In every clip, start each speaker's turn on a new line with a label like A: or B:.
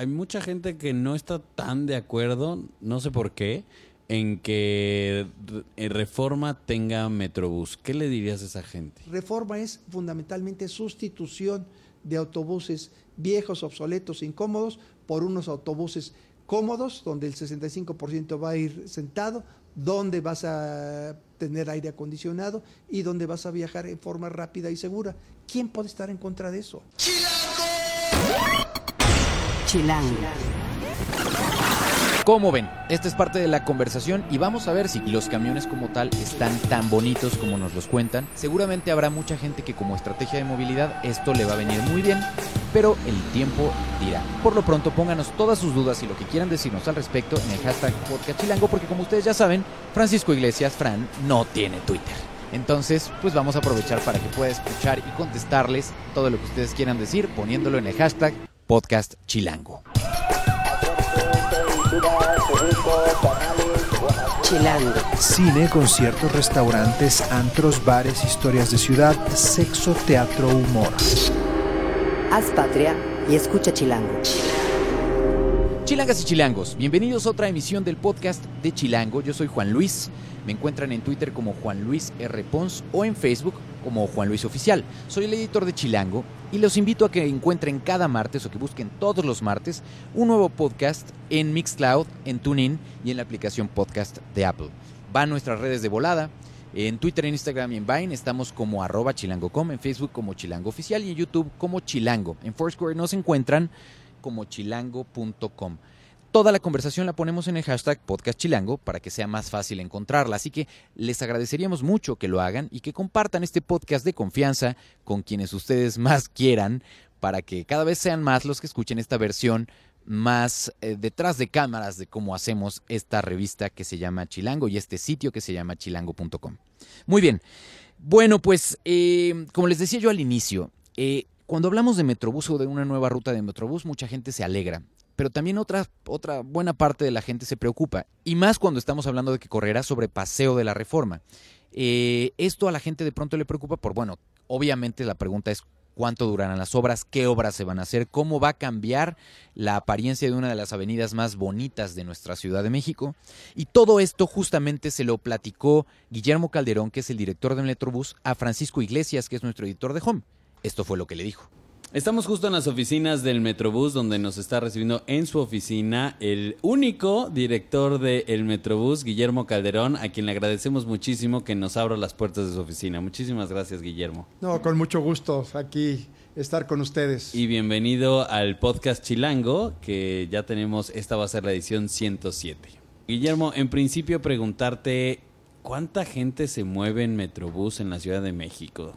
A: hay mucha gente que no está tan de acuerdo, no sé por qué, en que Reforma tenga Metrobús. ¿Qué le dirías a esa gente?
B: Reforma es fundamentalmente sustitución de autobuses viejos, obsoletos, incómodos, por unos autobuses cómodos, donde el 65% va a ir sentado, donde vas a tener aire acondicionado y donde vas a viajar en forma rápida y segura. ¿Quién puede estar en contra de eso?
C: Chilango.
D: ¿Cómo ven? Esta es parte de la conversación y vamos a ver si los camiones como tal están tan bonitos como nos los cuentan. Seguramente habrá mucha gente que como estrategia de movilidad esto le va a venir muy bien, pero el tiempo dirá. Por lo pronto pónganos todas sus dudas y lo que quieran decirnos al respecto en el hashtag podcastchilango porque como ustedes ya saben, Francisco Iglesias, Fran, no tiene Twitter. Entonces, pues vamos a aprovechar para que pueda escuchar y contestarles todo lo que ustedes quieran decir poniéndolo en el hashtag podcastchilango.
C: Chilango.
E: Cine, conciertos, restaurantes, antros, bares, historias de ciudad, sexo, teatro, humor.
C: Haz patria y escucha Chilango.
D: Chilangas y chilangos, bienvenidos a otra emisión del podcast de Chilango. Yo soy Juan Luis. Me encuentran en Twitter como Juan Luis R. Pons o en Facebook como Juan Luis Oficial. Soy el editor de Chilango y los invito a que encuentren cada martes o que busquen todos los martes un nuevo podcast en Mixcloud, en TuneIn y en la aplicación podcast de Apple. Va a nuestras redes de volada. En Twitter, en Instagram y en Vine estamos como arroba chilango.com, en Facebook como Chilango Oficial y en YouTube como Chilango. En Foursquare nos encuentran como chilango.com. Toda la conversación la ponemos en el hashtag Podcast Chilango para que sea más fácil encontrarla. Así que les agradeceríamos mucho que lo hagan y que compartan este podcast de confianza con quienes ustedes más quieran para que cada vez sean más los que escuchen esta versión más eh, detrás de cámaras de cómo hacemos esta revista que se llama Chilango y este sitio que se llama chilango.com. Muy bien. Bueno, pues eh, como les decía yo al inicio, eh, cuando hablamos de Metrobús o de una nueva ruta de Metrobús, mucha gente se alegra pero también otra, otra buena parte de la gente se preocupa, y más cuando estamos hablando de que correrá sobre paseo de la reforma. Eh, esto a la gente de pronto le preocupa por, bueno, obviamente la pregunta es cuánto durarán las obras, qué obras se van a hacer, cómo va a cambiar la apariencia de una de las avenidas más bonitas de nuestra Ciudad de México. Y todo esto justamente se lo platicó Guillermo Calderón, que es el director de Metrobús, a Francisco Iglesias, que es nuestro editor de Home. Esto fue lo que le dijo.
A: Estamos justo en las oficinas del Metrobús, donde nos está recibiendo en su oficina el único director del Metrobús, Guillermo Calderón, a quien le agradecemos muchísimo que nos abra las puertas de su oficina. Muchísimas gracias, Guillermo.
B: No, con mucho gusto aquí estar con ustedes.
A: Y bienvenido al podcast Chilango, que ya tenemos, esta va a ser la edición 107. Guillermo, en principio preguntarte, ¿cuánta gente se mueve en Metrobús en la Ciudad de México?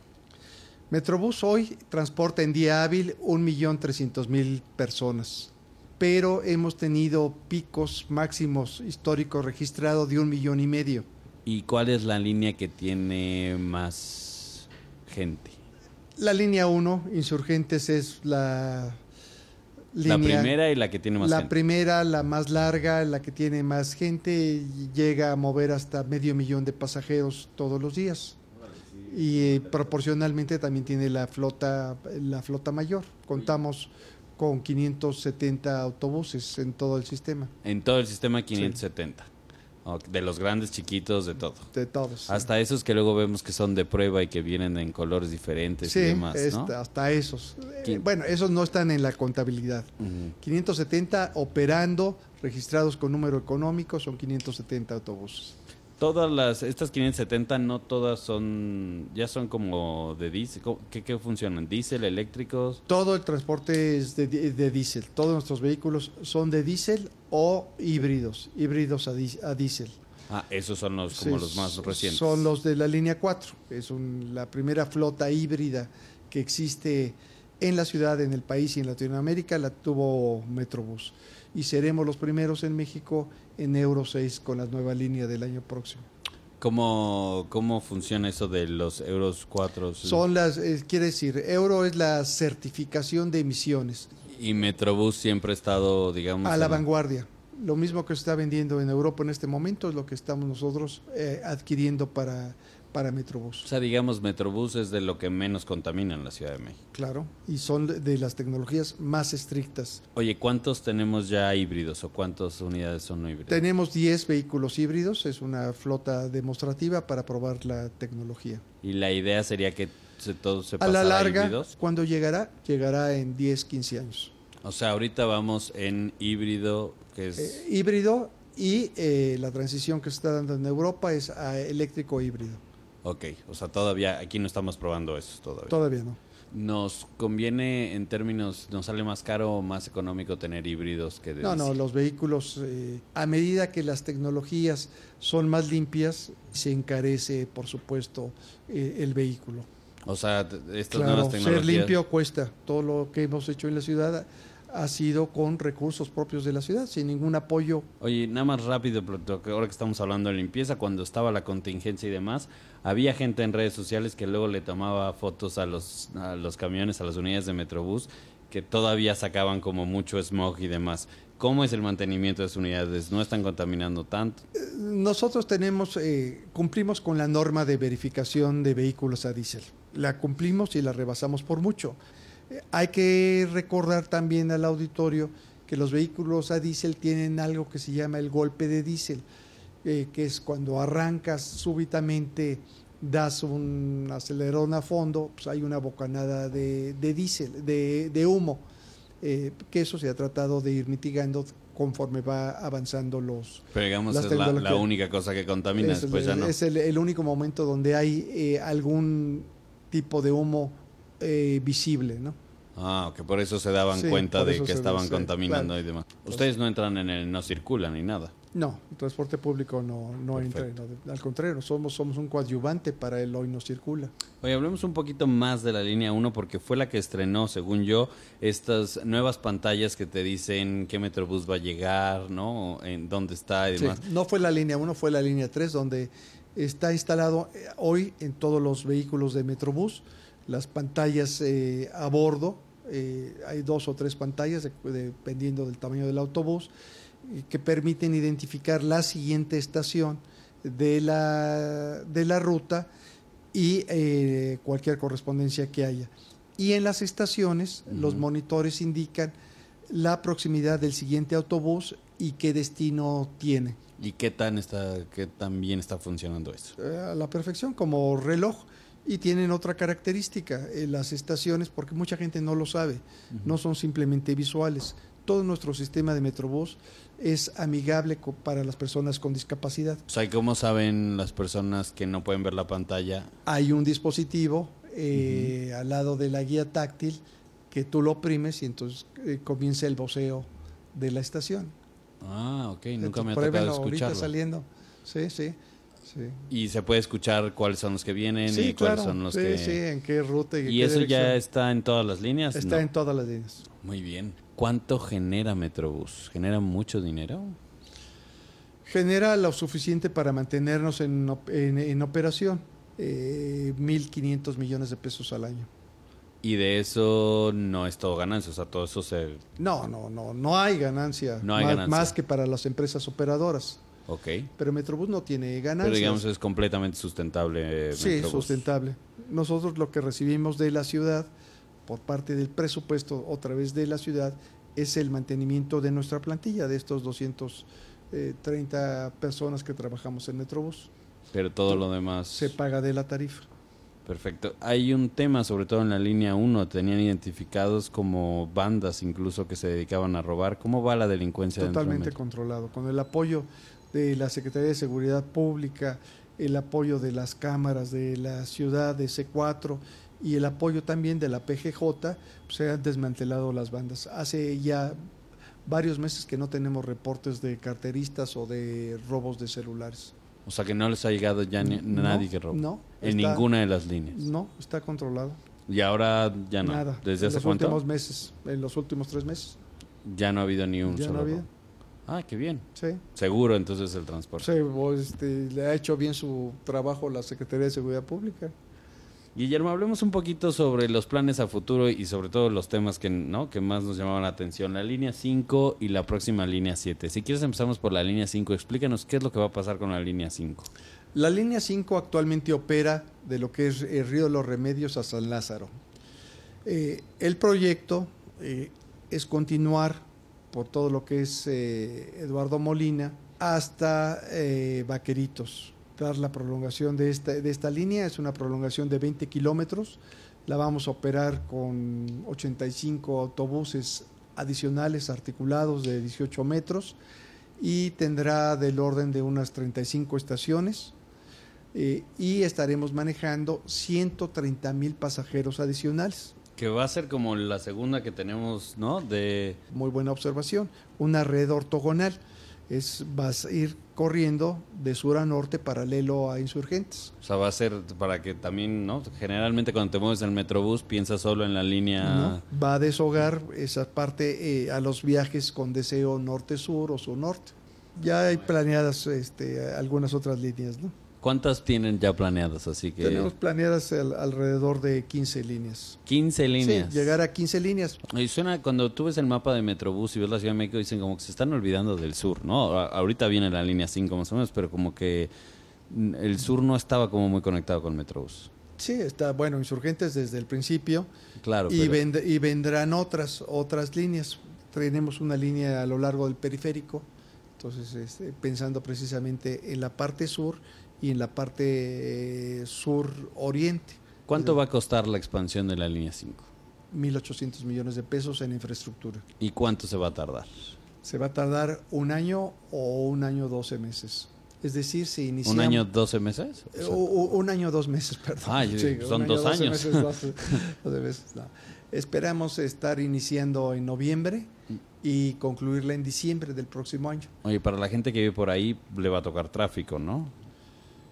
B: Metrobús hoy transporta en día hábil 1.300.000 personas, pero hemos tenido picos máximos históricos registrados de un millón y medio.
A: ¿Y cuál es la línea que tiene más gente?
B: La línea 1, Insurgentes, es la
A: la primera y la que tiene más
B: la
A: gente.
B: La primera, la más larga, la que tiene más gente, llega a mover hasta medio millón de pasajeros todos los días y eh, proporcionalmente también tiene la flota la flota mayor. Contamos con 570 autobuses en todo el sistema.
A: En todo el sistema 570. De los grandes, chiquitos, de todo.
B: De todos.
A: Hasta esos que luego vemos que son de prueba y que vienen en colores diferentes y demás, ¿no?
B: hasta esos. Eh, bueno, esos no están en la contabilidad. 570 operando, registrados con número económico, son 570 autobuses
A: todas las, estas 570 no todas son, ya son como de diésel, ¿qué, funcionan? ¿Diésel, eléctricos?
B: Todo el transporte es de, diésel, todos nuestros vehículos son de diésel o híbridos, híbridos a, diésel.
A: Ah, esos son los, como los más recientes.
B: Son los de la línea 4, es la primera flota híbrida que existe en la ciudad, en el país y en Latinoamérica, la tuvo Metrobús. Y seremos los primeros en México en Euro 6 con la nueva línea del año próximo.
A: ¿Cómo, cómo funciona eso de los Euros 4?
B: Son las, quiere decir, Euro es la certificación de emisiones.
A: Y Metrobús siempre ha estado, digamos...
B: A la vanguardia. Lo mismo que se está vendiendo en Europa en este momento es lo que estamos nosotros eh, adquiriendo para, para
A: O
B: Metrobús.
A: sea, digamos, Metrobús es de lo que menos contamina en la Ciudad de México.
B: Claro, y son de- las tecnologías más estrictas.
A: Oye, ¿cuántos tenemos ya híbridos o cuántas unidades son híbridas?
B: Tenemos 10 vehículos híbridos, es una flota demostrativa para probar la tecnología.
A: Y la idea sería que se, todo se
B: A
A: pasara
B: la
A: a
B: larga,
A: híbridos.
B: cuando llegará? Llegará en 10, 15 años.
A: O sea, ahorita vamos en híbrido, que es...
B: Eh, híbrido y eh, la transición que se está dando en Europa es a eléctrico híbrido.
A: Ok, o sea, todavía aquí no estamos probando eso todavía.
B: Todavía no.
A: ¿Nos conviene en términos, nos sale más caro o más económico tener híbridos que de
B: No, no, los vehículos, eh, a medida que las tecnologías son más limpias, se encarece, por supuesto, eh, el vehículo.
A: O sea, estas
B: Claro,
A: nuevas
B: ser
A: tecnologías...
B: limpio cuesta. Todo lo que hemos hecho en la ciudad ha sido con recursos propios de la ciudad, sin ningún apoyo.
A: Oye, nada más rápido, pero que ahora que estamos hablando de limpieza, cuando estaba la contingencia y demás, había gente en redes sociales que luego le tomaba fotos a los, a los camiones, a las unidades de Metrobús, que todavía sacaban como mucho smog y demás. ¿Cómo es el mantenimiento de esas unidades? ¿No están contaminando tanto?
B: Nosotros tenemos, eh, cumplimos con la norma de verificación de vehículos a diésel. La cumplimos y la rebasamos por mucho. Hay que recordar también al auditorio que los vehículos a diésel tienen algo que se llama el golpe de diésel, eh, que es cuando arrancas súbitamente, das un acelerón a fondo, pues hay una bocanada de, de diésel, de, de humo, eh, que eso se ha tratado de ir mitigando conforme va avanzando los,
A: Pero digamos,
B: Las
A: es la, única cosa que contamina,
B: es,
A: después
B: el,
A: ya no.
B: es el, el único momento donde hay eh, algún tipo de humo eh, visible, ¿no?
A: Ah, que por eso se daban
B: Sí,
A: cuenta de que estaban contaminando
B: claro.
A: y demás. Ustedes no entran en el, no circulan ni nada.
B: No, el transporte público no, no entra, no, al contrario, somos, somos un coadyuvante para el hoy no circula.
A: Oye, hablemos un poquito más de la línea 1 porque fue la que estrenó, según yo, estas nuevas pantallas que te dicen qué Metrobús va a llegar, ¿no? En dónde está y
B: Sí,
A: demás.
B: no fue la línea 1, fue la línea 3, donde está instalado eh, hoy en todos los vehículos de Metrobús las pantallas eh, a bordo. eh, hay dos o tres pantallas, de- dependiendo del tamaño del autobús, eh, que permiten identificar la siguiente estación de la, de la ruta y eh, cualquier correspondencia que haya. Y en las estaciones, los monitores indican la proximidad del siguiente autobús y qué destino tiene.
A: ¿Y qué tan está, qué tan bien está funcionando?
B: Eh, a la perfección como reloj y tienen otra característica eh, las estaciones porque mucha gente no lo sabe no son simplemente visuales. Todo nuestro sistema de Metrobús es amigable para las personas con discapacidad.
A: O sea, ¿y ¿cómo saben las personas que no pueden ver la pantalla?
B: hay un dispositivo eh, al lado de la guía táctil que tú lo oprimes y entonces eh, comienza el voceo de la estación.
A: Ah, ok, nunca
B: Entonces,
A: me ha tocado
B: ahorita
A: escucharlo.
B: saliendo. Sí sí sí
A: Y se puede escuchar cuáles son los que vienen
B: Sí,
A: y cuáles son los
B: sí,
A: que...
B: sí, en qué ruta y, en
A: ¿Y
B: qué
A: eso ya está en todas las líneas?
B: está
A: No.
B: en todas las líneas
A: Muy bien. ¿Cuánto genera Metrobús? ¿Genera mucho dinero?
B: genera lo suficiente para mantenernos en, en- en operación, eh, 1.500 millones de pesos al año.
A: Y de eso no es todo ganancia, o sea, todo eso se...
B: No, no, no, no hay ganancia,
A: No hay
B: más,
A: ganancia.
B: más que para las empresas operadoras.
A: Ok.
B: Pero Metrobús no tiene ganancias.
A: Pero digamos es completamente sustentable. eh,
B: sí,
A: Metrobús.
B: sustentable. Nosotros lo que recibimos de la ciudad, por parte del presupuesto, otra vez de la ciudad, es el mantenimiento de nuestra plantilla, de estos 230 personas que trabajamos en Metrobús.
A: Pero todo lo demás...
B: Se paga de la tarifa.
A: Perfecto. Hay un tema, sobre todo en la línea 1, tenían identificados como bandas incluso que se dedicaban a robar. ¿Cómo va la delincuencia de
B: Totalmente
A: Metro?
B: controlado, con el apoyo de la Secretaría de Seguridad Pública, el apoyo de las cámaras de la ciudad de C4 y el apoyo también de la PGJ, pues, se han desmantelado las bandas. Hace ya varios meses que no tenemos reportes de carteristas o de robos de celulares.
A: O sea, que no les ha llegado ya ni-
B: No,
A: nadie que robe.
B: no,
A: En
B: está-
A: ninguna de las líneas.
B: No, está controlado.
A: Y ahora ya no.
B: Nada.
A: ¿Desde
B: en
A: hace
B: los
A: cuánto?
B: últimos meses, en los últimos tres meses.
A: Ya no ha habido ni un
B: Ya
A: solo
B: no ha habido.
A: robo. Ah, qué bien.
B: Sí.
A: Seguro entonces el transporte.
B: Sí, pues, este, le ha hecho bien su trabajo la Secretaría de Seguridad Pública.
A: Guillermo, hablemos un poquito sobre los planes a futuro y sobre todo los temas que, ¿no? que más nos llamaban la atención. La línea 5 y la próxima línea 7. Si quieres empezamos por la línea 5. Explícanos qué es lo que va a pasar con la línea 5.
B: La línea 5 actualmente opera de lo que es el Río de los Remedios a San Lázaro. Eh, el proyecto eh, es continuar por todo lo que es eh, Eduardo Molina hasta eh, Vaqueritos. Dar la prolongación de esta, de esta línea es una prolongación de 20 kilómetros. La vamos a operar con 85 autobuses adicionales articulados de 18 metros y tendrá del orden de unas 35 estaciones eh, y estaremos manejando 130 mil pasajeros adicionales.
A: Que va a ser como la segunda que tenemos, ¿no? De...
B: Muy buena observación. Una red ortogonal. Es, vas a ir corriendo de sur a norte paralelo a insurgentes.
A: O sea, va a ser para que también, ¿no? Generalmente cuando te mueves en el Metrobús piensas solo en la línea...
B: ¿no? Va a deshogar esa parte eh, a los viajes con deseo norte-sur o sur-norte. Ya hay planeadas este, algunas otras líneas, ¿no?
A: ¿Cuántas tienen ya planeadas? Así que...
B: Tenemos planeadas al- alrededor de 15 líneas.
A: 15 líneas.
B: Sí, llegar a 15 líneas.
A: Y suena, cuando tú ves el mapa de Metrobús y ves la Ciudad de México, dicen como que se están olvidando del sur, ¿no? A- ahorita viene la línea 5 más o menos, pero como que el sur no estaba como muy conectado con Metrobús.
B: Sí, está bueno, insurgentes desde el principio.
A: Claro,
B: y,
A: pero-
B: vend- y vendrán otras, otras líneas. Tenemos una línea a lo largo del periférico, entonces este, pensando precisamente en la parte sur y en la parte eh, sur-oriente.
A: ¿Cuánto va a costar la expansión de la línea 5?
B: 1.800 millones de pesos en infraestructura.
A: ¿Y cuánto se va a tardar?
B: Se va a tardar un año o un año 12 meses. Es decir, si iniciamos...
A: ¿Un año, 12 meses? O sea,
B: u- u- un año, dos meses, perdón.
A: Ah, digo, son
B: un
A: dos
B: 12
A: años.
B: meses, 12 12 meses, no. Esperamos estar iniciando en noviembre y concluirla en diciembre del próximo año.
A: Oye, para la gente que vive por ahí le va a tocar tráfico, ¿no?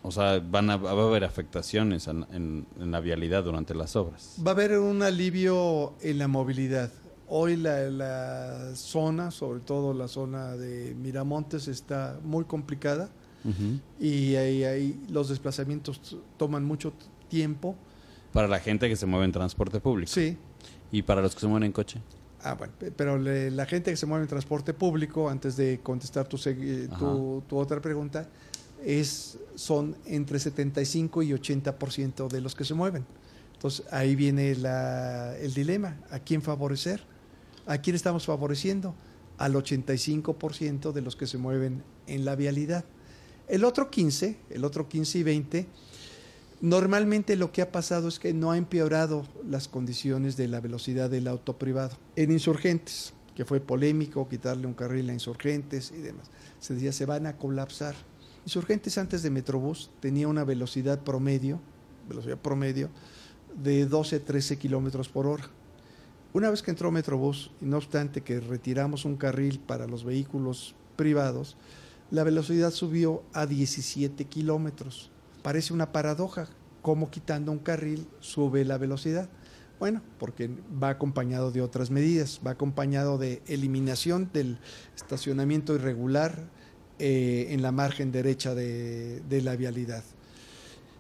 A: O sea, van a, va a haber afectaciones en, en- en la vialidad durante las obras.
B: Va a haber un alivio en la movilidad. Hoy la, la zona, sobre todo la zona de Miramontes, está muy complicada y ahí, ahí los desplazamientos toman mucho tiempo.
A: Para la gente que se mueve en transporte público.
B: Sí,
A: ¿Y para los que se mueven en coche?
B: Ah, bueno, pe- pero le- la gente que se mueve en transporte público, antes de contestar tu, segui- tu, tu otra pregunta, es, son entre 75 y 80% de los que se mueven. Entonces ahí viene la- el dilema, ¿a quién favorecer? ¿A quién estamos favoreciendo? Al 85% de los que se mueven en la vialidad. El otro 15, el otro 15 y 20, Normalmente lo que ha pasado es que no ha empeorado las condiciones de la velocidad del auto privado. En Insurgentes, que fue polémico quitarle un carril a Insurgentes y demás, se decía se van a colapsar. Insurgentes antes de Metrobús tenía una velocidad promedio, velocidad promedio de 12-13 kilómetros por hora. Una vez que entró Metrobús, y no obstante que retiramos un carril para los vehículos privados, la velocidad subió a 17 kilómetros. Parece una paradoja, cómo quitando un carril sube la velocidad. Bueno, porque va acompañado de otras medidas, va acompañado de eliminación del estacionamiento irregular eh, en la margen derecha de, la vialidad.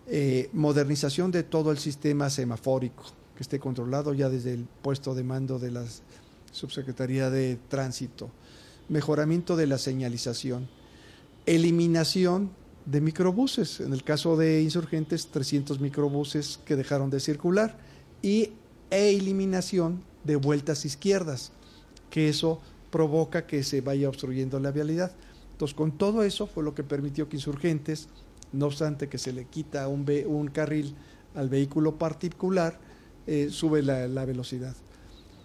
B: Eh, modernización de todo el sistema semafórico, que esté controlado ya desde el puesto de mando de la Subsecretaría de Tránsito. Mejoramiento de la señalización. Eliminación de microbuses. En el caso de insurgentes, 300 microbuses que dejaron de circular. Y e eliminación de vueltas izquierdas, que eso provoca que se vaya obstruyendo la vialidad. Con todo eso fue lo que permitió que insurgentes, no obstante que se le quita un, ve- un carril al vehículo particular, eh, sube la, la velocidad.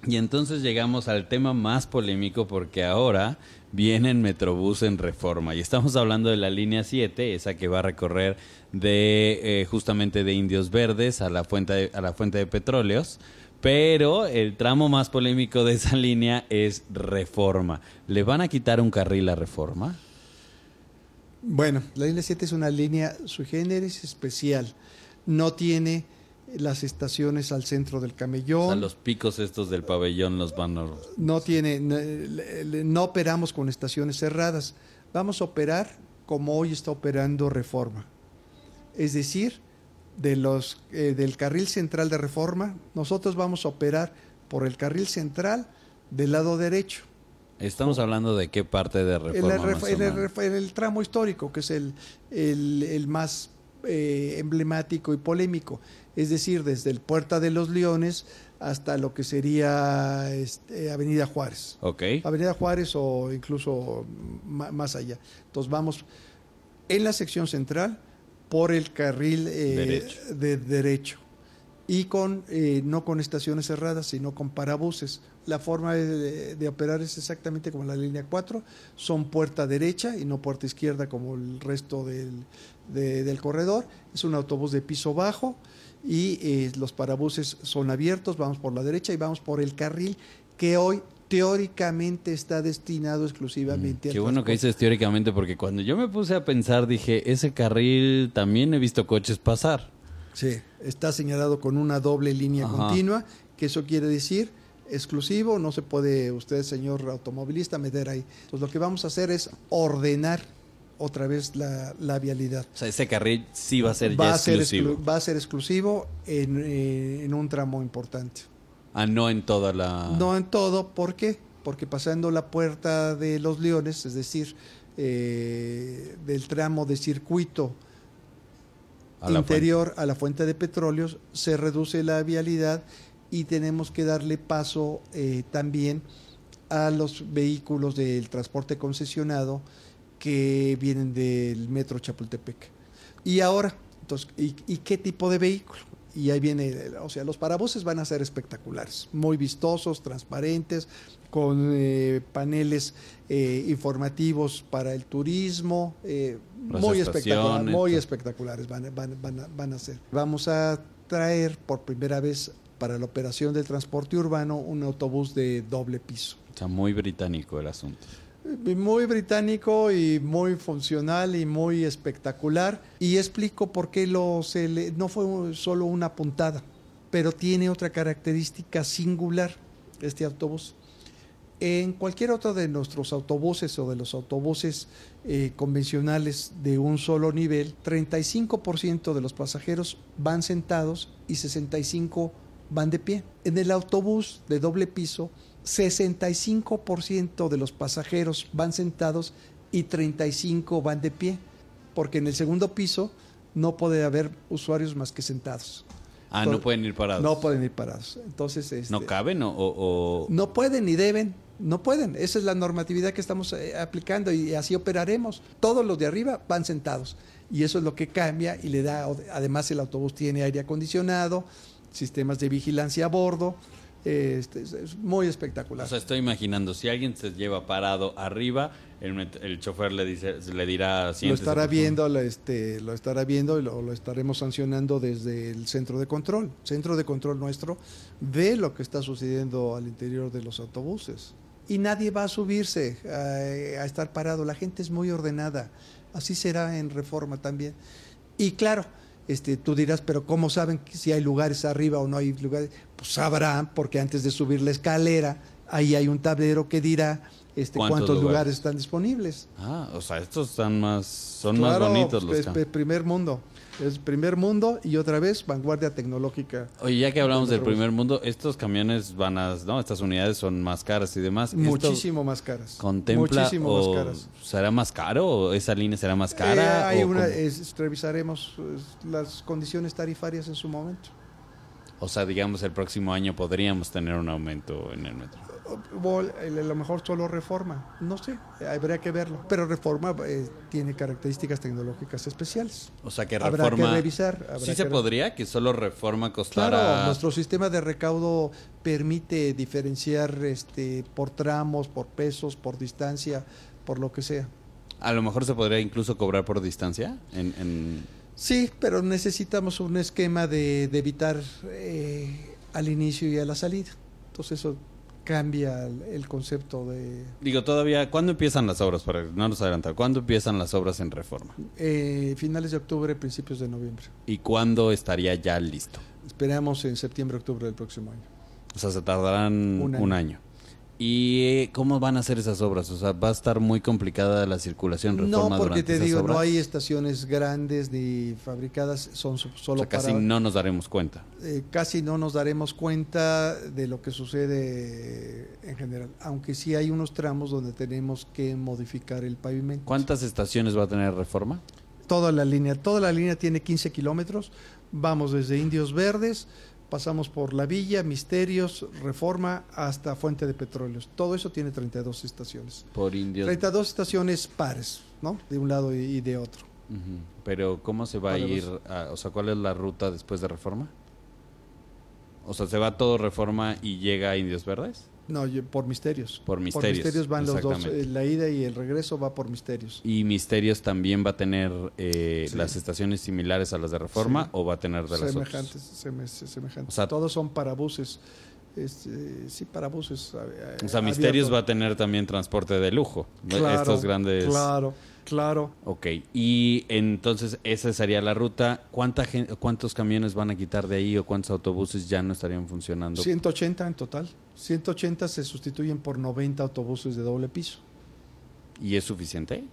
A: Y entonces llegamos al tema más polémico porque ahora viene en Metrobús en reforma y estamos hablando de la línea 7, esa que va a recorrer de eh, justamente de Indios Verdes a la fuente de, a la fuente de petróleos, pero el tramo más polémico de esa línea es reforma. ¿Le van a quitar un carril a reforma?
B: Bueno, la línea 7 es una línea generis especial. No tiene las estaciones al centro del
A: O
B: camellón.
A: sea, los picos estos del pabellón los van a...
B: no tiene no operamos con estaciones cerradas vamos a operar como hoy está operando Reforma es decir de los eh, del carril central de Reforma nosotros vamos a operar por el carril central del lado derecho
A: Estamos hablando de qué parte de reforma.
B: ref- en el, ref- en el tramo histórico, que es el, el- el más eh, emblemático y polémico, es decir, desde el Puerta de los Leones hasta lo que sería este, Avenida Juárez.
A: Ok.
B: Avenida Juárez o incluso más allá. Entonces vamos en la sección central por el carril eh,
A: Derecho.
B: de derecho y con eh, no con estaciones cerradas, sino con parabuses. La forma de, de operar es exactamente como la línea 4, son puerta derecha y no puerta izquierda como el resto del, de- del corredor. Es un autobús de piso bajo y eh, los parabuses son abiertos, vamos por la derecha y vamos por el carril que hoy teóricamente está destinado exclusivamente
A: Mm, Qué
B: al
A: bueno que dices teóricamente, porque cuando yo me puse a pensar, dije, ese carril también he visto coches pasar.
B: Sí, está señalado con una doble línea
A: Ajá.
B: continua, que eso quiere decir exclusivo, no se puede usted, señor automovilista, meter ahí. Entonces lo que vamos a hacer es ordenar otra vez la, la vialidad.
A: O sea, ese carril sí va a ser
B: Va
A: ya
B: a ser,
A: exclusivo.
B: exclu- va a ser exclusivo en, eh, en un tramo importante.
A: Ah, no en toda la...
B: No en todo, ¿por qué? Porque pasando la puerta de los leones, es decir, eh, del tramo de circuito
A: a la
B: interior a la fuente de petróleos, se reduce la vialidad y tenemos que darle paso eh, también a los vehículos del transporte concesionado que vienen del metro Chapultepec. Y ahora, entonces, ¿y, y qué tipo de vehículo? Y ahí viene, o sea, los parabuses van a ser espectaculares, muy vistosos, transparentes, con eh, paneles eh, informativos para el turismo, eh, muy espectacular, muy espectaculares van, van- van a- van a ser. Vamos a traer por primera vez para la operación del transporte urbano un autobús de doble piso.
A: O sea, muy británico el asunto.
B: Muy británico y muy funcional y muy espectacular. Y explico por qué lo, se le- no fue solo una puntada, pero tiene otra característica singular este autobús. En cualquier otro de nuestros autobuses o de los autobuses eh, convencionales de un solo nivel, 35% de los pasajeros van sentados y 65% van de pie. En el autobús de doble piso, 65% de los pasajeros van sentados y 35% van de pie, porque en el segundo piso no puede haber usuarios más que sentados.
A: Ah, no pueden ir parados.
B: No pueden ir parados. Entonces, este,
A: ¿No caben o...? o- o-
B: no pueden ni deben, no pueden. Esa es la normatividad que estamos eh, aplicando y así operaremos. Todos los de arriba van sentados y eso es lo que cambia y le da, además el autobús tiene aire acondicionado, sistemas de vigilancia a bordo, eh, este, es, muy espectacular.
A: O sea, estoy imaginando, si alguien se lleva parado arriba, el, el chofer le dice, le dirá...
B: lo
A: "Siéntese,
B: estará
A: por favor".
B: viendo, lo, este, lo estará viendo y lo, lo estaremos sancionando desde el centro de control. Centro de control nuestro ve lo que está sucediendo al interior de los autobuses. Y nadie va a subirse a, a estar parado. La gente es muy ordenada. Así será en reforma también. Y claro, este, tú dirás, pero ¿cómo saben que si hay lugares arriba o no hay lugares? Pues sabrán, porque antes de subir la escalera, ahí hay un tablero que dirá este,
A: ¿Cuántos
B: cuántos, lugares?
A: lugares
B: están disponibles.
A: Ah, o sea, estos están más... Son
B: Claro,
A: más bonitos los
B: primer mundo. Es primer mundo y otra vez vanguardia tecnológica.
A: Oye, ya que hablamos del primer mundo, estos camiones van a... No, estas unidades son más caras y demás. ¿Esto
B: Muchísimo más caras.
A: ¿Contempla
B: Muchísimo
A: o
B: más caras.
A: será más caro o esa línea será más
B: Eh,
A: cara?
B: hay una- es- revisaremos eh, las condiciones tarifarias en su momento.
A: O sea, digamos, el próximo año podríamos tener un aumento en el metro.
B: A lo mejor solo reforma, no sé, habría que verlo. Pero reforma eh, tiene características tecnológicas especiales.
A: O sea, que
B: Habrá
A: reforma...
B: que revisar. habrá
A: ¿Sí
B: que
A: se
B: re-
A: podría que solo reforma costara...
B: Claro, nuestro sistema de recaudo permite diferenciar este, por tramos, por pesos, por distancia, por lo que sea.
A: A lo mejor se podría incluso cobrar por distancia. En, en-
B: Sí, pero necesitamos un esquema de, de evitar eh, al inicio y a la salida. Entonces eso cambia el, concepto de
A: Digo, todavía, ¿cuándo empiezan las obras? Para no nos adelantar, ¿cuándo empiezan las obras en reforma?
B: eh, finales de octubre, principios de noviembre.
A: ¿Y cuándo estaría ya listo?
B: Esperamos en septiembre, octubre del próximo año.
A: O sea, se tardarán
B: Un
A: un
B: año.
A: ¿Y cómo van a hacer esas obras? O sea, ¿va a estar muy complicada la circulación reforma
B: No, porque
A: durante
B: te digo,
A: obras?
B: no hay estaciones grandes ni fabricadas, son so-
A: O
B: solo
A: sea, casi
B: para...
A: no nos daremos cuenta.
B: eh, casi no nos daremos cuenta de lo que sucede en general, aunque sí hay unos tramos donde tenemos que modificar el pavimento.
A: ¿Cuántas estaciones va a tener reforma?
B: Toda la línea, toda la línea tiene 15 kilómetros, vamos desde Indios Verdes, pasamos por La Villa, Misterios, Reforma, hasta Fuente de Petróleos. Todo eso tiene 32 estaciones.
A: Por indios.
B: 32 estaciones pares, ¿no? De un lado y- de otro.
A: Pero ¿cómo se va a ir? a- o sea, ¿cuál es la ruta después de reforma? O sea, ¿se va todo reforma y llega a Indios Verdes?
B: No, yo- por Misterios.
A: Por Misterios,
B: van los dos, eh, la ida y el regreso va por Misterios.
A: ¿Y Misterios también va a tener eh,
B: Sí.
A: las estaciones similares a las de reforma
B: Sí.
A: o va a tener de las otras?
B: semejantes, seme- semejantes.
A: O sea-
B: Todos son para buses. Este, sí, para buses. eh,
A: O sea, Misterios va a tener también transporte de lujo.
B: Claro,
A: Estos grandes...
B: Claro, claro.
A: Ok, y entonces esa sería la ruta. ¿Cuánta gen- ¿Cuántos camiones van a quitar de ahí o cuántos autobuses ya no estarían funcionando?
B: 180 en total. 180 se sustituyen por 90 autobuses de doble piso.
A: ¿Y es suficiente?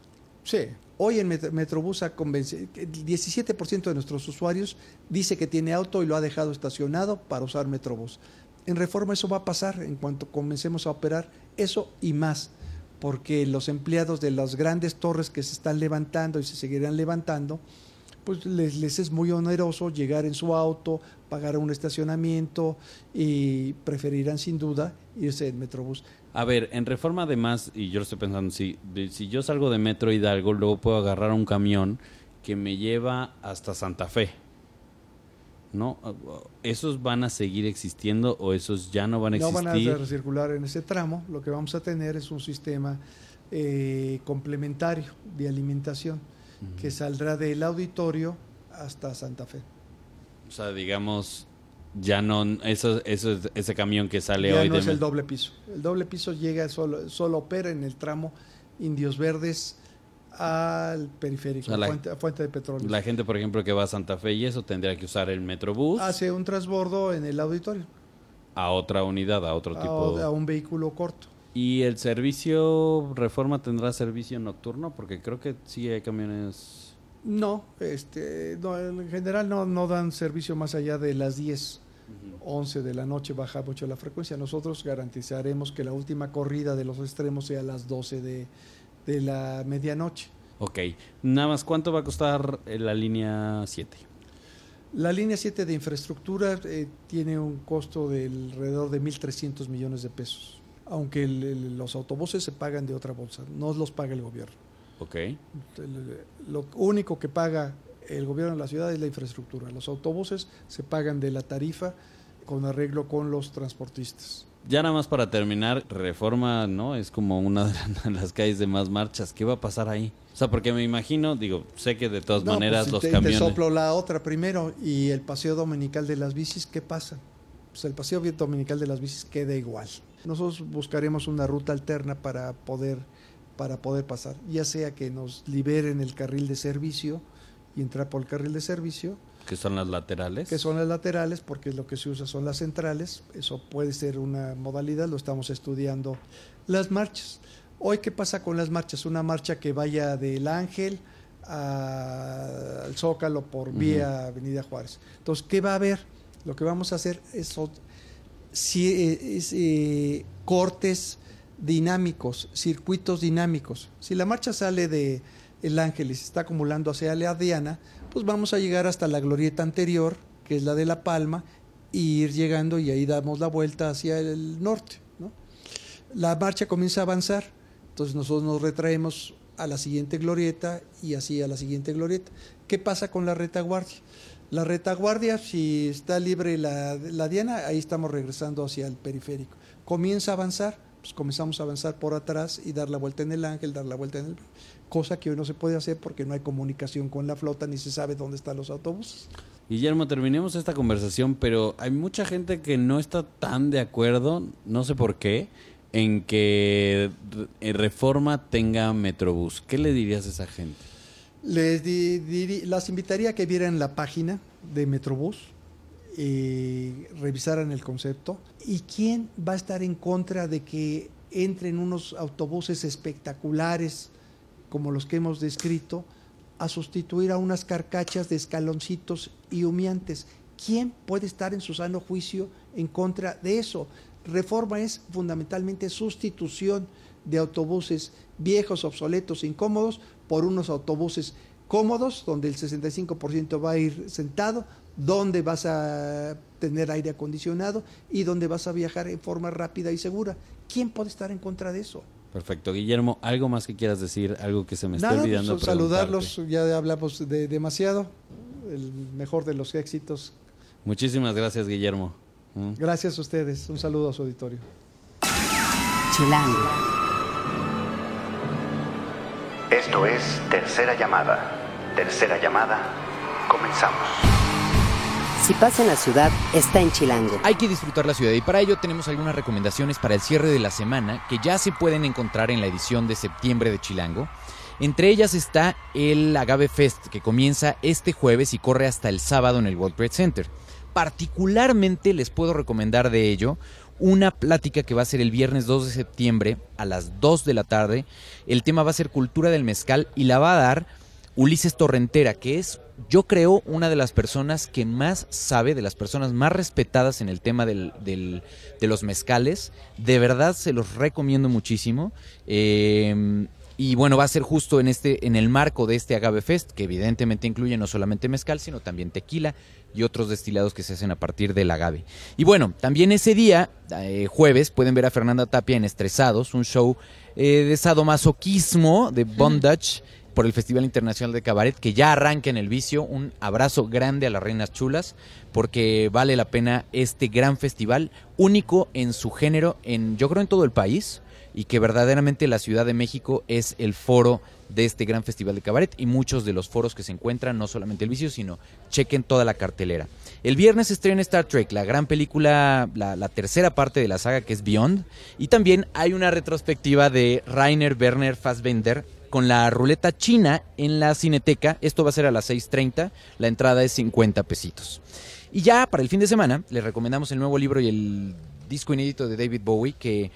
B: Sí. Hoy en Met- Metrobús ha convenci- el 17% de nuestros usuarios dice que tiene auto y lo ha dejado estacionado para usar Metrobús. En reforma eso va a pasar en cuanto comencemos a operar eso y más, porque los empleados de las grandes torres que se están levantando y se seguirán levantando, pues les, es muy oneroso llegar en su auto, pagar un estacionamiento y preferirán sin duda irse en Metrobús.
A: A ver, en reforma además, y yo estoy pensando, si, si yo salgo de Metro Hidalgo, luego puedo agarrar un camión que me lleva hasta Santa Fe. ¿No? ¿Esos van a seguir existiendo o esos ya no van a
B: no
A: existir?
B: van a recircular en ese tramo. Lo que vamos a tener es un sistema eh, complementario de alimentación que saldrá del auditorio hasta Santa Fe.
A: O sea, digamos, ya no, eso, eso, ese camión que sale
B: ya
A: hoy
B: no
A: de
B: es el doble piso. El doble piso llega solo, solo opera en el tramo Indios Verdes al periférico,
A: O sea, la-
B: a, fuente, a Fuente de Petróleo.
A: La gente, por ejemplo, que va a Santa Fe y eso tendría que usar el Metrobús
B: Hace un transbordo en el auditorio
A: a otra unidad, a otro
B: a,
A: tipo.
B: a un vehículo corto.
A: ¿Y el servicio Reforma tendrá servicio nocturno? Porque creo que sí hay camiones.
B: No, este, no, en general no, no dan servicio más allá de las 10, 11 de la noche, baja mucho la frecuencia. Nosotros garantizaremos que la última corrida de los extremos sea a las 12 de, de la medianoche.
A: Ok. Nada más, ¿cuánto va a costar eh, la línea 7?
B: La línea 7 de infraestructura eh, tiene un costo de alrededor de 1.300 millones de pesos, aunque el- el- los autobuses se pagan de otra bolsa, no los paga el gobierno.
A: Ok.
B: El- lo único que paga el gobierno de la ciudad es la infraestructura. Los autobuses se pagan de la tarifa con arreglo con los transportistas.
A: Ya nada más para terminar, Reforma, ¿no? Es como una de las calles de más marchas. ¿Qué va a pasar ahí? O sea, porque me imagino, digo, sé que de todas
B: No,
A: maneras
B: pues,
A: los
B: te, te
A: camiones...
B: soplo la otra primero y el paseo dominical de las bicis, ¿qué pasa? Pues el paseo dominical de las bicis queda igual. Nosotros buscaremos una ruta alterna para poder para poder pasar, ya sea que nos liberen el carril de servicio y entrar por el carril de servicio,
A: que son las laterales.
B: que son las laterales, porque lo que se usa son las centrales. Eso puede ser una modalidad, lo estamos estudiando. Las marchas. Hoy, ¿qué pasa con las marchas? Una marcha que vaya del Ángel a- al Zócalo por vía Avenida Juárez. Entonces, ¿qué va a haber? Lo que vamos a hacer es, si- eh, es, eh, cortes dinámicos, circuitos dinámicos. Si la marcha sale de El Ángel y se está acumulando hacia la Diana, pues vamos a llegar hasta la glorieta anterior, que es la de La Palma, y ir llegando y ahí damos la vuelta hacia el norte. ¿no? La marcha comienza a avanzar, entonces nosotros nos retraemos a la siguiente glorieta y así a la siguiente glorieta. ¿Qué pasa con la retaguardia? La retaguardia, si está libre la, la Diana, ahí estamos regresando hacia el periférico. Comienza a avanzar, pues comenzamos a avanzar por atrás y dar la vuelta en el ángel, dar la vuelta en el... Cosa que hoy no se puede hacer porque no hay comunicación con la flota ni se sabe dónde están los autobuses.
A: Guillermo, terminemos esta conversación, pero hay mucha gente que no está tan de acuerdo, no sé por qué, en que Reforma tenga Metrobús. ¿Qué le dirías a esa gente?
B: Les di- las invitaría a que vieran la página de Metrobús y revisaran el concepto. ¿Y quién va a estar en contra de que entren unos autobuses espectaculares como los que hemos descrito a sustituir a unas carcachas de escaloncitos y humeantes. ¿Quién puede estar en su sano juicio en contra de eso? Reforma es fundamentalmente sustitución de autobuses viejos, obsoletos, incómodos por unos autobuses cómodos, donde el 65% va a ir sentado, donde vas a tener aire acondicionado y donde vas a viajar en forma rápida y segura. ¿Quién puede estar en contra de eso?
A: Perfecto. Guillermo, ¿algo más que quieras decir? Algo que se me está
B: Nada,
A: olvidando.
B: pues, saludarlos, ya hablamos de demasiado. El mejor de los éxitos.
A: Muchísimas gracias, Guillermo. Mm.
B: Gracias a ustedes. Un saludo a su auditorio.
C: Chilango.
F: Esto es Tercera Llamada. Tercera Llamada. Comenzamos.
C: Si pasa en la ciudad, está en Chilango.
D: Hay que disfrutar la ciudad y para ello tenemos algunas recomendaciones para el cierre de la semana que ya se pueden encontrar en la edición de septiembre de Chilango. Entre ellas está el Agave Fest que comienza este jueves y corre hasta el sábado en el World Trade Center. Particularmente les puedo recomendar de ello una plática que va a ser el viernes 2 de septiembre a las 2 de la tarde. El tema va a ser cultura del mezcal y la va a dar Ulises Torrentera, que es, yo creo, una de las personas que más sabe, de las personas más respetadas en el tema del, del- de los mezcales. De verdad se los recomiendo muchísimo. Eh, y bueno, va a ser justo en este, en el marco de este Agave Fest, que evidentemente incluye no solamente mezcal, sino también tequila y otros destilados que se hacen a partir del agave. Y bueno, también ese día, eh, jueves, pueden ver a Fernanda Tapia en Estresados, un show eh, de sadomasoquismo, de bondage, por el Festival Internacional de Cabaret, que ya arranca en el vicio. Un abrazo grande a las Reinas Chulas, porque vale la pena este gran festival, único en su género, en, yo creo en todo el país, y que verdaderamente la Ciudad de México es el foro de este gran festival de cabaret y muchos de los foros que se encuentran, no solamente el vicio, sino chequen toda la cartelera. El viernes estrena Star Trek, la gran película, la, la tercera parte de la saga que es Beyond, y también hay una retrospectiva de Rainer Werner Fassbender con la ruleta china en la cineteca, esto va a ser a las 6.30, la entrada es 50 pesitos. Y ya para el fin de semana les recomendamos el nuevo libro y el disco inédito de David Bowie que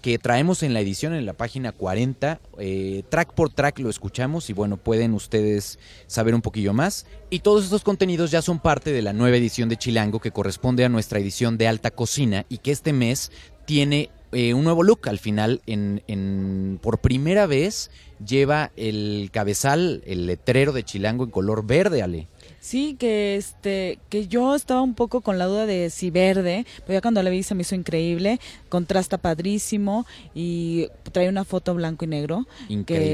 D: que traemos en la edición en la página 40. eh, track por track lo escuchamos y bueno, pueden ustedes saber un poquillo más. Y todos estos contenidos ya son parte de la nueva edición de Chilango que corresponde a nuestra edición de alta cocina y que este mes tiene eh, un nuevo look al final. En, en- por primera vez lleva el cabezal, el letrero de Chilango en color verde, Ale.
G: Sí, que este, que yo estaba un poco con la duda de si verde, pero ya cuando la vi se me hizo increíble, contrasta padrísimo y trae una foto blanco y negro.
D: Increíble.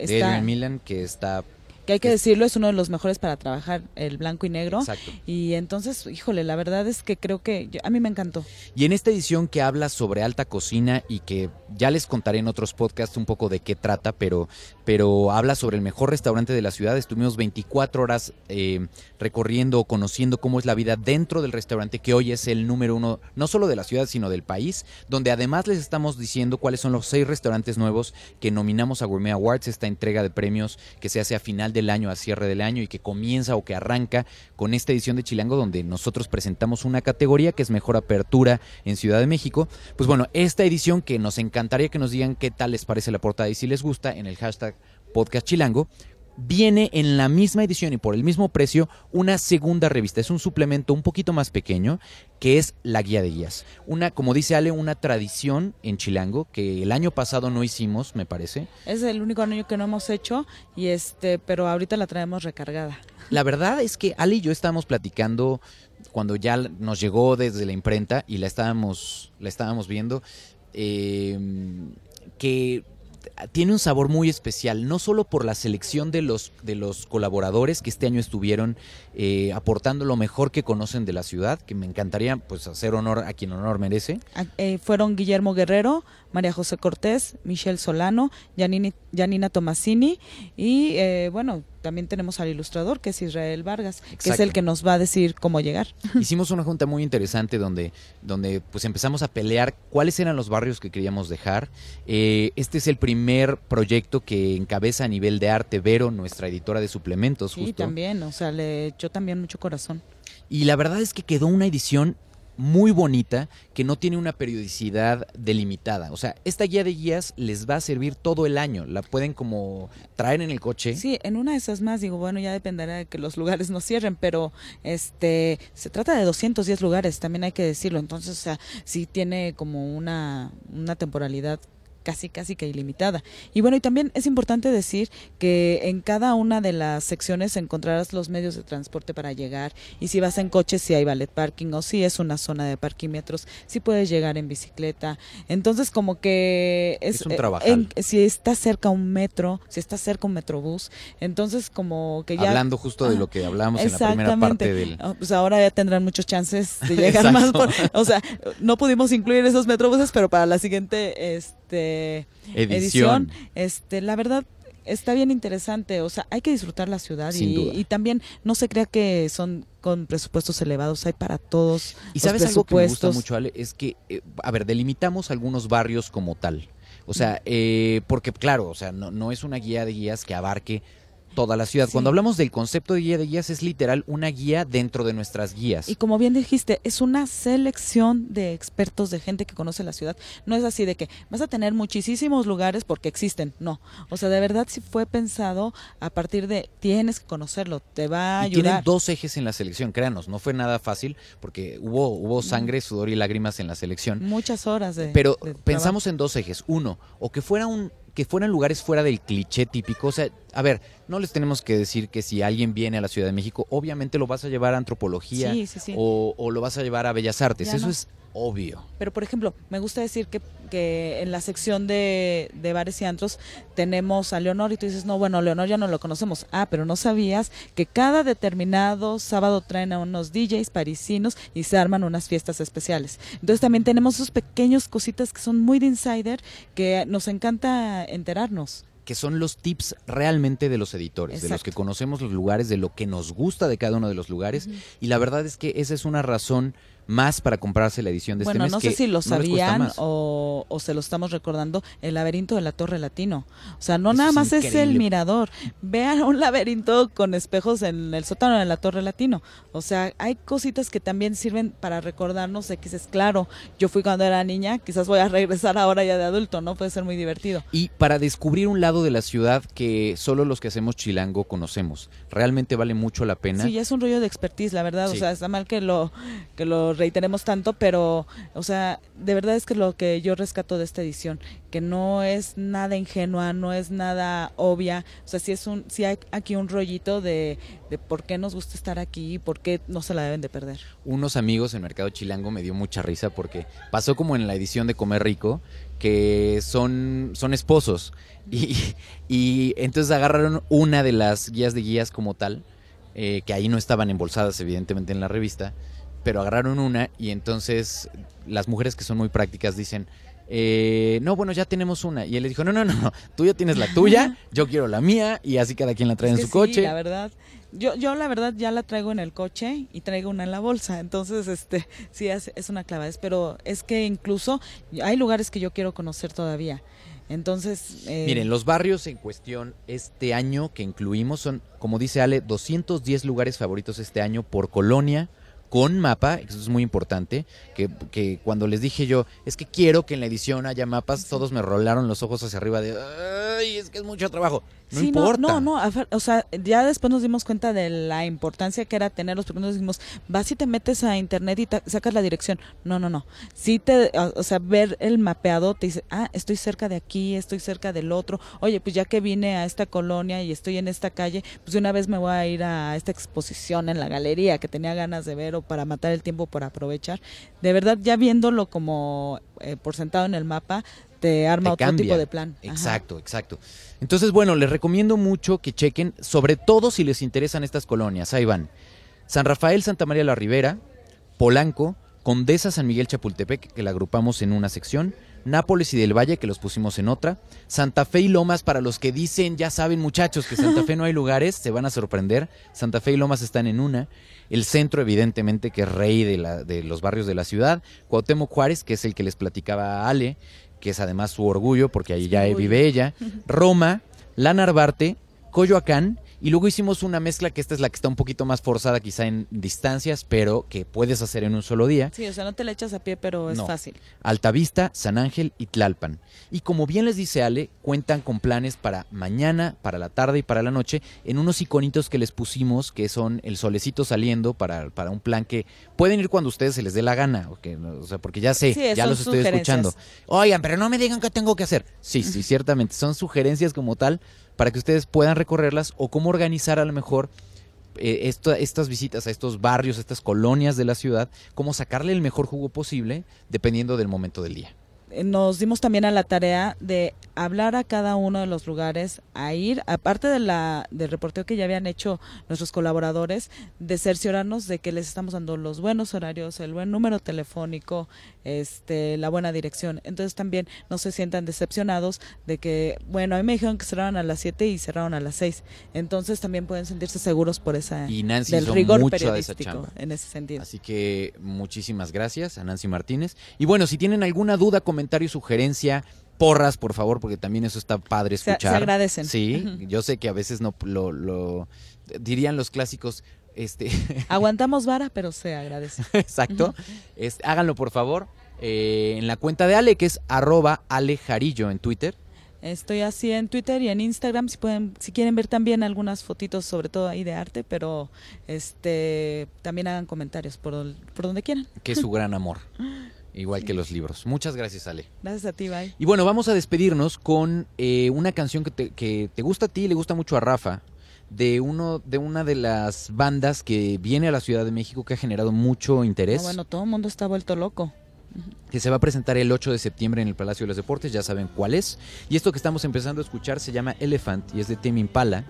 G: Que
D: de
G: está-
D: Adrian Millan que está...
G: Que hay que decirlo, es uno de los mejores para trabajar el blanco y negro.
D: Exacto.
G: Y entonces, híjole, la verdad es que creo que yo- a mí me encantó.
D: Y en esta edición que habla sobre alta cocina y que ya les contaré en otros podcasts un poco de qué trata, pero, pero habla sobre el mejor restaurante de la ciudad. Estuvimos 24 horas eh, recorriendo, conociendo cómo es la vida dentro del restaurante, que hoy es el número uno, no solo de la ciudad, sino del país, donde además les estamos diciendo cuáles son los seis restaurantes nuevos que nominamos a Gourmet Awards, esta entrega de premios que se hace a final del año, a cierre del año y que comienza o que arranca con esta edición de Chilango, donde nosotros presentamos una categoría que es mejor apertura en Ciudad de México. Pues bueno, esta edición que nos encantaría que nos digan qué tal les parece la portada y si les gusta en el hashtag podcast chilango. Viene en la misma edición y por el mismo precio una segunda revista. Es un suplemento un poquito más pequeño que es la guía de guías. Una, como dice Ale, una tradición en Chilango que el año pasado no hicimos, me parece.
G: Es el único año que no hemos hecho y este, pero ahorita la traemos recargada.
D: La verdad es que Ale y yo estábamos platicando cuando ya nos llegó desde la imprenta y la estábamos, la estábamos viendo, eh, que tiene un sabor muy especial, no solo por la selección de los, de los colaboradores que este año estuvieron eh, aportando lo mejor que conocen de la ciudad, que me encantaría pues hacer honor a quien honor merece.
G: A- eh, fueron Guillermo Guerrero, María José Cortés, Michelle Solano, Janina Tomasini y eh, bueno, también tenemos al ilustrador que es Israel Vargas, que es el que nos va a decir cómo llegar.
D: Hicimos una junta muy interesante donde, donde pues empezamos a pelear cuáles eran los barrios que queríamos dejar. Eh, este es el primer proyecto que encabeza a nivel de arte Vero, nuestra editora de suplementos,
G: Sí,
D: justo.
G: también, o sea, le echó también mucho corazón.
D: Y la verdad es que quedó una edición muy bonita que no tiene una periodicidad delimitada. O sea, esta guía de guías les va a servir todo el año. La pueden como traer en el coche.
G: Sí, en una de esas más, digo, bueno, ya dependerá de que los lugares no cierren, pero este se trata de 210 lugares, también hay que decirlo. Entonces, o sea, sí tiene como una, una temporalidad casi casi que ilimitada. Y bueno, y también es importante decir que en cada una de las secciones encontrarás los medios de transporte para llegar y si vas en coche si hay ballet parking o si es una zona de parquímetros, si puedes llegar en bicicleta. Entonces como que es,
D: un
G: eh,
D: trabajal.
G: en- si está cerca un metro, si está cerca un metrobús, entonces como que ya
D: Hablando justo de lo que hablábamos en la primera parte del...
G: Ah, Pues ahora ya tendrán muchos chances de llegar más. por- o sea, no pudimos incluir esos metrobuses, pero para la siguiente este,
D: Edición.
G: este, la verdad está bien interesante. O sea, hay que disfrutar la ciudad y, también no se crea que son con presupuestos elevados, hay para todos.
D: Y
G: los
D: sabes algo que me gusta mucho, Ale, es que, eh, a ver, delimitamos algunos barrios como tal. O sea, eh, porque claro, o sea, no, no es una guía de guías que abarque toda la ciudad.
G: Sí.
D: Cuando hablamos del concepto de guía de guías es literal una guía dentro de nuestras guías.
G: Y como bien dijiste, es una selección de expertos, de gente que conoce la ciudad. No es así de que vas a tener muchísimos lugares porque existen. No. O sea, de verdad sí fue pensado a partir de tienes que conocerlo, te va a
D: Y tienen
G: ayudar.
D: dos ejes en la selección, créanos, no fue nada fácil porque hubo, hubo sangre, sudor y lágrimas en la selección.
G: Muchas horas de.
D: Pero
G: de
D: pensamos en dos ejes. Uno, o que fuera un que fueran lugares fuera del cliché típico. O sea, a ver, no les tenemos que decir que si alguien viene a la Ciudad de México, obviamente lo vas a llevar a antropología
G: Sí, sí, sí.
D: O, o lo vas a llevar a Bellas Artes.
G: Ya
D: Eso
G: no.
D: es obvio.
G: Pero, por ejemplo, me gusta decir que, que en la sección de, de bares y antros tenemos a Leonor y tú dices, no, bueno, Leonor ya no lo conocemos. Ah, pero no sabías que cada determinado sábado traen a unos DJs parisinos y se arman unas fiestas especiales. Entonces también tenemos esos pequeños cositas que son muy de insider que nos encanta enterarnos.
D: Que son los tips realmente de los editores, de los que conocemos los lugares, de lo que nos gusta de cada uno de los lugares. Y la verdad es que esa es una razón más para comprarse la edición de
G: Bueno,
D: este mes.
G: no
D: que
G: sé si lo
D: no
G: sabían o, o se lo estamos recordando, el laberinto de la Torre Latino. O sea, no
D: Eso
G: nada
D: es
G: más es el mirador. Vean un laberinto con espejos en el sótano de la Torre Latino. O sea, hay cositas que también sirven para recordarnos de que dices, claro, yo fui cuando era niña, quizás voy a regresar ahora ya de adulto, ¿no? Puede ser muy divertido.
D: Y para descubrir un lado de la ciudad que solo los que hacemos chilango conocemos. Realmente vale mucho la pena.
G: Sí, ya es un rollo de expertise, la verdad.
D: Sí.
G: O sea, está mal que lo, que lo reiteremos tanto, pero, o sea, de verdad es que lo que yo rescato de esta edición, que no es nada ingenua, no es nada obvia. O sea, sí, es un, sí hay aquí un rollito de, por qué nos gusta estar aquí y por qué no se la deben de perder.
D: Unos amigos en Mercado Chilango me dio mucha risa porque pasó como en la edición de Comer Rico, que son, son esposos. Y, y entonces agarraron una de las guías de guías como tal, eh, que ahí no estaban embolsadas evidentemente en la revista, pero agarraron una y entonces las mujeres que son muy prácticas dicen, eh, no, bueno, ya tenemos una. Y él le dijo, no, no, no, no, tú ya tienes la tuya, yo quiero la mía y así cada quien la trae
G: Es
D: en su coche.
G: Sí, la verdad. Yo, yo la verdad ya la traigo en el coche y traigo una en la bolsa, entonces este sí es, es una clavadez, pero es que incluso hay lugares que yo quiero conocer todavía. Entonces, eh,
D: Miren, los barrios en cuestión este año que incluimos son, como dice Ale, 210 lugares favoritos este año por colonia, con mapa, eso es muy importante, que, que cuando les dije yo, es que quiero que en la edición haya mapas, todos me rolaron los ojos hacia arriba de, ay, es que es mucho trabajo. No
G: sí,
D: importa.
G: No, no, fa- o sea, ya después nos dimos cuenta de la importancia que era tenerlos, porque nos dijimos, vas y te metes a internet y sacas la dirección. No, no, no. Sí te, o sea, ver el mapeado te dice, ah, estoy cerca de aquí, estoy cerca del otro. Oye, pues ya que vine a esta colonia y estoy en esta calle, pues de una vez me voy a ir a esta exposición en la galería que tenía ganas de ver o para matar el tiempo para aprovechar. De verdad, ya viéndolo como eh, por sentado en el mapa, te arma
D: Te
G: otro
D: cambia.
G: tipo de plan. Ajá.
D: Exacto, exacto. Entonces, bueno, les recomiendo mucho que chequen, sobre todo si les interesan estas colonias. Ahí van. San Rafael, Santa María la Ribera, Polanco, Condesa San Miguel Chapultepec, que la agrupamos en una sección, Nápoles y del Valle, que los pusimos en otra, Santa Fe y Lomas, para los que dicen, ya saben muchachos, que Santa Fe no hay lugares, se van a sorprender, Santa Fe y Lomas están en una, el centro evidentemente, que es rey de, la- de los barrios de la ciudad, Cuauhtémoc Juárez, que es el que les platicaba Ale, que es además su orgullo, porque ahí ya vive ella, Roma, La Narvarte, Coyoacán Y luego hicimos una mezcla que esta es la que está un poquito más forzada quizá en distancias, pero que puedes hacer en un solo día.
G: Sí, o sea, no te le echas a pie, pero es
D: No.
G: fácil.
D: Altavista, San Ángel y Tlalpan. Y como bien les dice Ale, cuentan con planes para mañana, para la tarde y para la noche en unos iconitos que les pusimos que son el solecito saliendo para, para un plan que pueden ir cuando a ustedes se les dé la gana, o, que, o sea, porque ya sé,
G: Sí,
D: ya los estoy escuchando. Oigan, pero no me digan qué tengo que hacer. Sí, sí, ciertamente, son sugerencias como tal para que ustedes puedan recorrerlas o cómo organizar a lo mejor eh, estas visitas a estos barrios, a estas colonias de la ciudad, cómo sacarle el mejor jugo posible dependiendo del momento del día.
G: Eh, Nos dimos también a la tarea de hablar a cada uno de los lugares, a ir, aparte de la, del reporteo que ya habían hecho nuestros colaboradores, de cerciorarnos de que les estamos dando los buenos horarios, el buen número telefónico, este, la buena dirección. Entonces también no se sientan decepcionados de que, bueno, a mí me dijeron que cerraban a las 7 y cerraron a las 6. Entonces también pueden sentirse seguros por esa
D: Y Nancy
G: del
D: hizo
G: rigor
D: mucho esa
G: periodístico
D: chamba.
G: en ese sentido.
D: Así que muchísimas gracias a Nancy Martínez. Y bueno, si tienen alguna duda, comentario, sugerencia, porras, por favor, porque también eso está padre
G: Se- se
D: escuchar.
G: agradecen.
D: Sí, yo sé que a veces no lo, lo dirían los clásicos, este,
G: Aguantamos vara, pero se agradece.
D: exacto. Es- háganlo por favor eh, en la cuenta de Ale, que es arroba alejarillo en Twitter.
G: Estoy así en Twitter y en Instagram si pueden, si quieren ver también algunas fotitos, sobre todo ahí de arte, pero este también hagan comentarios por, por donde quieran.
D: que es su gran amor, igual que los libros. Muchas gracias, Ale.
G: Gracias a ti, bye.
D: Y bueno, vamos a despedirnos con eh, una canción que te, que te gusta a ti y le gusta mucho a Rafa, de, uno, de una de las bandas que viene a la Ciudad de México que ha generado mucho interés,
G: No, bueno, todo el mundo está vuelto loco.
D: que se va a presentar el 8 de septiembre en el Palacio de los Deportes, ya saben cuál es. Y esto que estamos empezando a escuchar se llama Elephant y es de Tame Impala,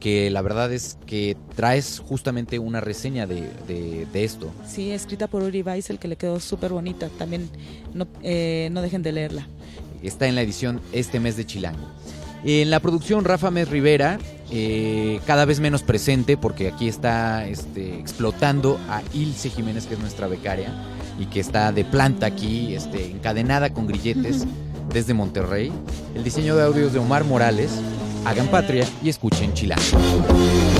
D: que la verdad es que traes justamente una reseña de, de- de esto.
G: Sí, escrita por Uri Weissel, que le quedó súper bonita. También no, eh, no dejen de leerla.
D: está en la edición este mes de Chilango. En la producción, Rafa Mes Rivera, eh, cada vez menos presente porque aquí está este, explotando a Ilse Jiménez, que es nuestra becaria, y que está de planta aquí, este, encadenada con grilletes desde Monterrey. El diseño de audios de Omar Morales. Hagan patria y escuchen Chilango.